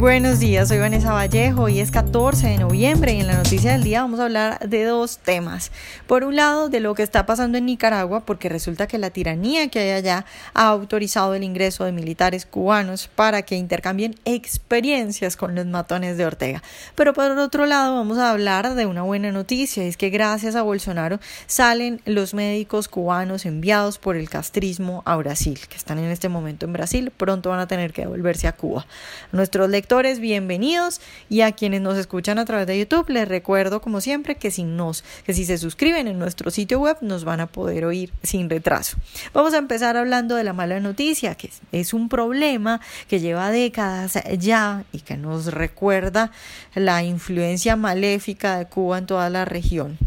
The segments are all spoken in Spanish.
Buenos días, soy Vanessa Vallejo, hoy es 14 de noviembre y en la noticia del día vamos a hablar de dos temas. Por un lado, de lo que está pasando en Nicaragua, porque resulta que la tiranía que hay allá ha autorizado el ingreso de militares cubanos para que intercambien experiencias con los matones de Ortega. Pero por otro lado, vamos a hablar de una buena noticia, es que gracias a Bolsonaro salen los médicos cubanos enviados por el castrismo a Brasil, que están en este momento en Brasil, pronto van a tener que devolverse a Cuba. Nuestros lectores bienvenidos y a quienes nos escuchan a través de YouTube les recuerdo como siempre que si nos que si se suscriben en nuestro sitio web nos van a poder oír sin retraso. Vamos a empezar hablando de la mala noticia, que es un problema que lleva décadas ya y que nos recuerda la influencia maléfica de Cuba en toda la región.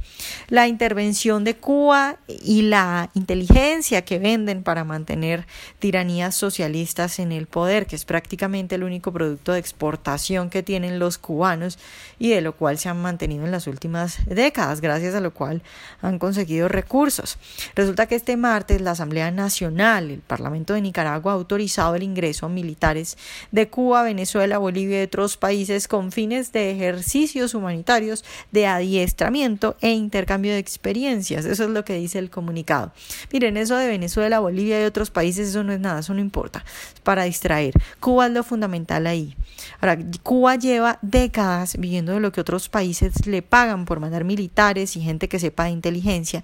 La intervención de Cuba y la inteligencia que venden para mantener tiranías socialistas en el poder, que es prácticamente el único producto de exportación que tienen los cubanos y de lo cual se han mantenido en las últimas décadas, gracias a lo cual han conseguido recursos. Resulta que este martes la Asamblea Nacional, el Parlamento de Nicaragua, ha autorizado el ingreso a militares de Cuba, Venezuela, Bolivia y otros países con fines de ejercicios humanitarios, de adiestramiento e intercambio de experiencias. Eso es lo que dice el comunicado. Miren, eso de Venezuela, Bolivia y otros países, eso no es nada, eso no importa. Es para distraer. Cuba es lo fundamental ahí. Ahora, Cuba lleva décadas viviendo de lo que otros países le pagan por mandar militares y gente que sepa de inteligencia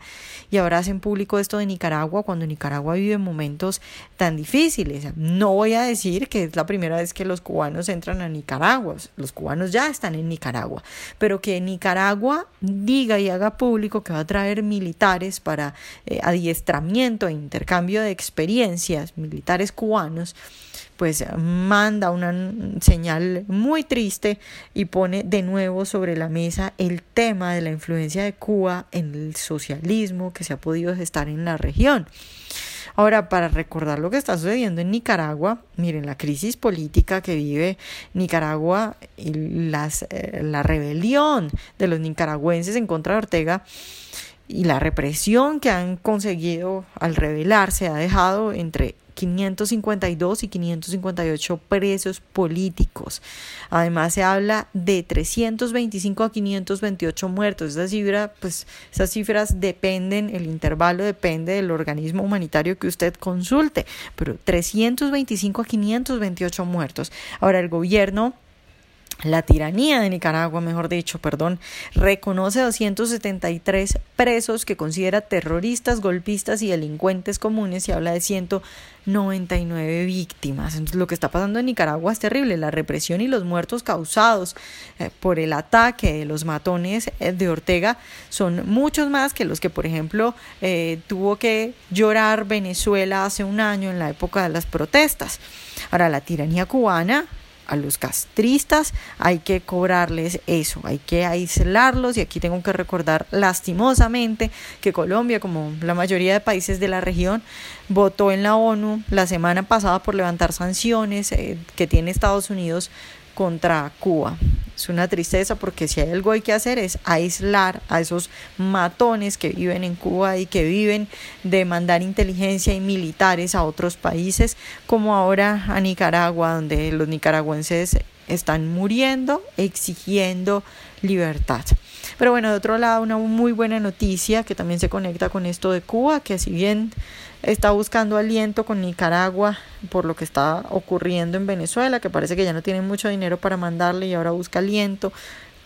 y ahora hacen público esto de Nicaragua cuando Nicaragua vive momentos tan difíciles. No voy a decir que es la primera vez que los cubanos entran a Nicaragua, los cubanos ya están en Nicaragua, pero que Nicaragua diga y haga público que va a traer militares para eh, adiestramiento e intercambio de experiencias, militares cubanos, pues manda una señal muy triste y pone de nuevo sobre la mesa el tema de la influencia de Cuba en el socialismo que se ha podido gestar en la región. Ahora, para recordar lo que está sucediendo en Nicaragua, miren, la crisis política que vive Nicaragua y las, eh, la rebelión de los nicaragüenses en contra de Ortega y la represión que han conseguido al rebelarse ha dejado entre 552 y 558 presos políticos. Además se habla de 325 a 528 muertos. Esa cifra, pues esas cifras dependen, el intervalo depende del organismo humanitario que usted consulte, pero 325 a 528 muertos. Ahora el gobierno la tiranía de Nicaragua, mejor dicho, perdón, reconoce 273 presos que considera terroristas, golpistas y delincuentes comunes y habla de 199 víctimas. Entonces, lo que está pasando en Nicaragua es terrible. La represión y los muertos causados eh, por el ataque de los matones eh, de Ortega son muchos más que los que, por ejemplo, eh, tuvo que llorar Venezuela hace un año en la época de las protestas. Ahora, la tiranía cubana a los castristas hay que cobrarles eso, hay que aislarlos y aquí tengo que recordar lastimosamente que Colombia, como la mayoría de países de la región, votó en la ONU la semana pasada por levantar sanciones eh, que tiene Estados Unidos contra Cuba. Es una tristeza porque si hay algo hay que hacer es aislar a esos matones que viven en Cuba y que viven de mandar inteligencia y militares a otros países, como ahora a Nicaragua, donde los nicaragüenses están muriendo exigiendo libertad. Pero bueno, de otro lado, una muy buena noticia que también se conecta con esto de Cuba, que si bien está buscando aliento con Nicaragua por lo que está ocurriendo en Venezuela, que parece que ya no tienen mucho dinero para mandarle y ahora busca aliento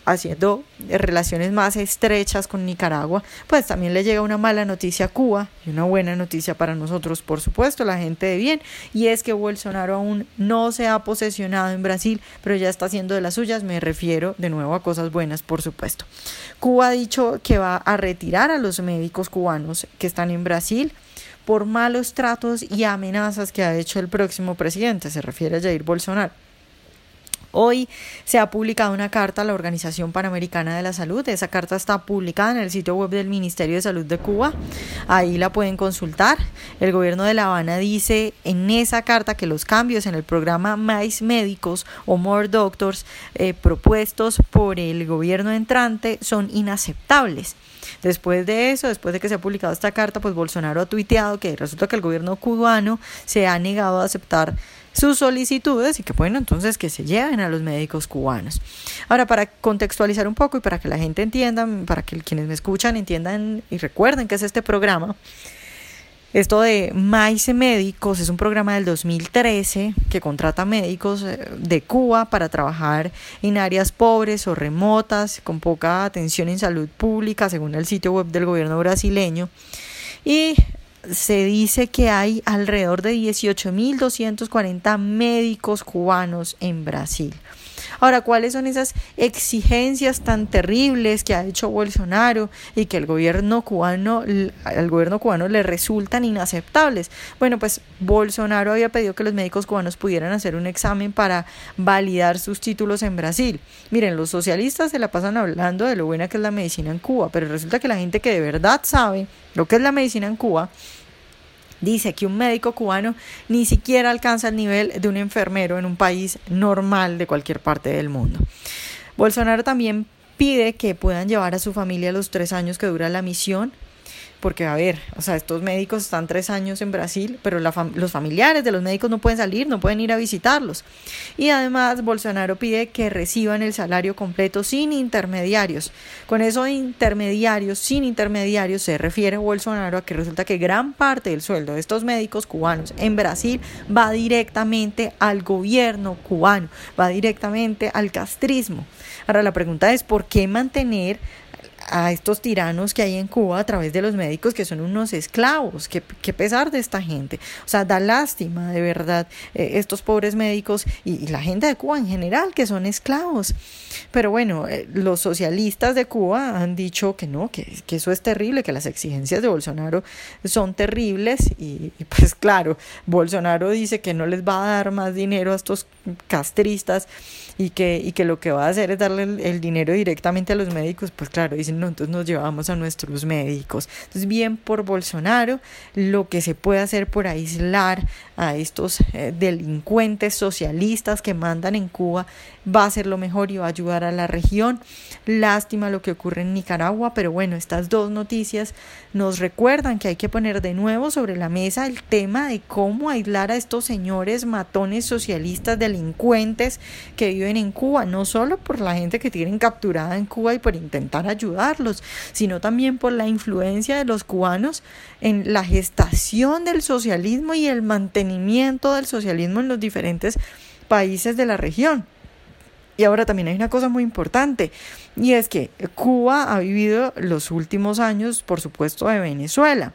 haciendo relaciones más estrechas con Nicaragua, pues también le llega una mala noticia a Cuba y una buena noticia para nosotros, por supuesto, la gente de bien, y es que Bolsonaro aún no se ha posesionado en Brasil, pero ya está haciendo de las suyas, me refiero de nuevo a cosas buenas, por supuesto. Cuba ha dicho que va a retirar a los médicos cubanos que están en Brasil, por malos tratos y amenazas que ha hecho el próximo presidente, se refiere a Jair Bolsonaro. Hoy se ha publicado una carta a la Organización Panamericana de la Salud. Esa carta está publicada en el sitio web del Ministerio de Salud de Cuba. Ahí la pueden consultar. El gobierno de La Habana dice en esa carta que los cambios en el programa Mais Médicos o More Doctors eh, propuestos por el gobierno entrante son inaceptables. Después de eso, después de que se ha publicado esta carta, pues Bolsonaro ha tuiteado que resulta que el gobierno cubano se ha negado a aceptar sus solicitudes y que bueno, entonces que se lleven a los médicos cubanos. Ahora, para contextualizar un poco y para que la gente entienda, para que quienes me escuchan entiendan y recuerden que es este programa, esto de Maice Médicos es un programa del 2013 que contrata médicos eh, de Cuba para trabajar en áreas pobres o remotas, con poca atención en salud pública, según el sitio web del gobierno brasileño. Y se dice que hay alrededor de 18.240 médicos cubanos en Brasil. Ahora, ¿cuáles son esas exigencias tan terribles que ha hecho Bolsonaro y que el gobierno cubano, al gobierno cubano le resultan inaceptables? Bueno, pues Bolsonaro había pedido que los médicos cubanos pudieran hacer un examen para validar sus títulos en Brasil. Miren, los socialistas se la pasan hablando de lo buena que es la medicina en Cuba, pero resulta que la gente que de verdad sabe lo que es la medicina en Cuba Dice que un médico cubano ni siquiera alcanza el nivel de un enfermero en un país normal de cualquier parte del mundo. Bolsonaro también pide que puedan llevar a su familia los tres años que dura la misión porque a ver, o sea, estos médicos están tres años en Brasil, pero los familiares de los médicos no pueden salir, no pueden ir a visitarlos. Y además Bolsonaro pide que reciban el salario completo sin intermediarios. Con eso intermediarios, sin intermediarios, se refiere Bolsonaro a que resulta que gran parte del sueldo de estos médicos cubanos en Brasil va directamente al gobierno cubano, va directamente al castrismo. Ahora la pregunta es, ¿por qué mantener a estos tiranos que hay en Cuba a través de los médicos que son unos esclavos, que, pesar de esta gente. O sea, da lástima de verdad eh, estos pobres médicos y, la gente de Cuba en general que son esclavos. Pero bueno, eh, los socialistas de Cuba han dicho que no, que, que, eso es terrible, que las exigencias de Bolsonaro son terribles y, y pues claro, Bolsonaro dice que no les va a dar más dinero a estos castristas y que, y que lo que va a hacer es darle el, dinero directamente a los médicos, pues claro, dicen, no, entonces nos llevamos a nuestros médicos. Entonces, bien por Bolsonaro, lo que se puede hacer por aislar a estos eh, delincuentes socialistas que mandan en Cuba va a ser lo mejor y va a ayudar a la región. Lástima lo que ocurre en Nicaragua, pero bueno, estas dos noticias nos recuerdan que hay que poner de nuevo sobre la mesa el tema de cómo aislar a estos señores matones socialistas delincuentes que viven en Cuba, no solo por la gente que tienen capturada en Cuba y por intentar sino también por la influencia de los cubanos en la gestación del socialismo y el mantenimiento del socialismo en los diferentes países de la región. Y ahora también hay una cosa muy importante, y es que Cuba ha vivido los últimos años, por supuesto, de Venezuela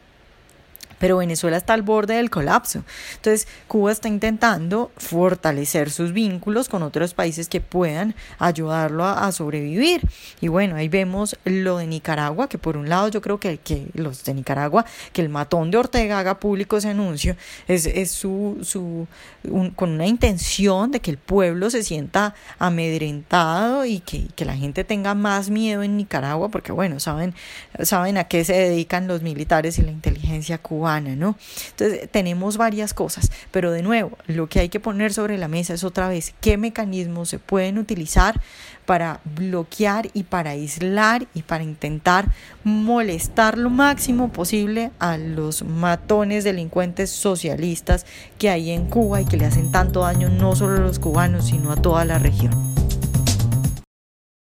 pero Venezuela está al borde del colapso. Entonces, Cuba está intentando fortalecer sus vínculos con otros países que puedan ayudarlo a, sobrevivir. Y bueno, ahí vemos lo de Nicaragua, que por un lado yo creo que, los de Nicaragua, que el matón de Ortega haga público ese anuncio, es, es su, su con una intención de que el pueblo se sienta amedrentado y que, que la gente tenga más miedo en Nicaragua, porque bueno, saben, saben a qué se dedican los militares y la inteligencia cubana ¿no? Entonces, tenemos varias cosas, pero de nuevo, lo que hay que poner sobre la mesa es otra vez qué mecanismos se pueden utilizar para bloquear y para aislar y para intentar molestar lo máximo posible a los matones delincuentes socialistas que hay en Cuba y que le hacen tanto daño no solo a los cubanos, sino a toda la región.